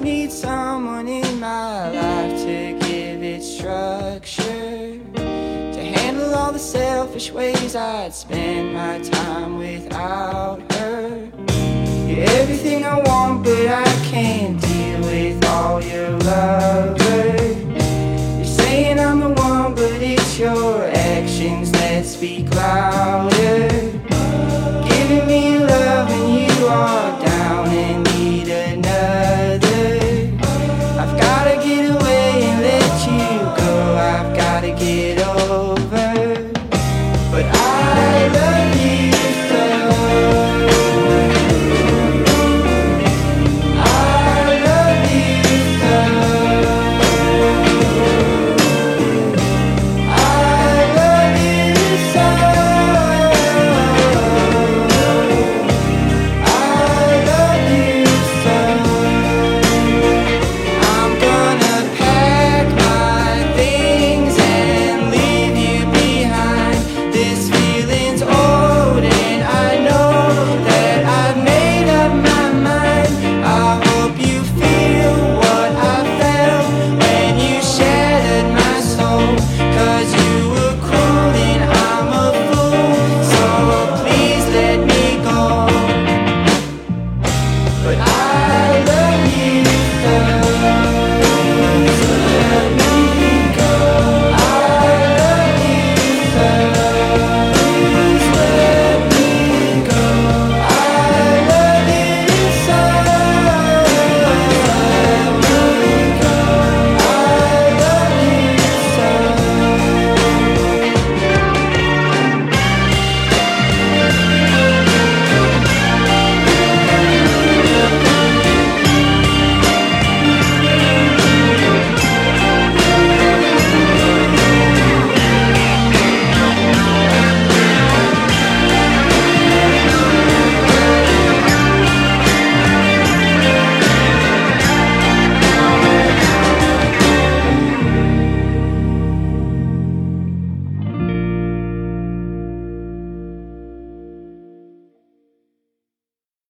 need someone in my life to give it structure. To handle all the selfish ways I'd spend my time without her. You're everything I want, but I can't deal with all your lovers. You're saying I'm the one, but it's your actions that speak louder.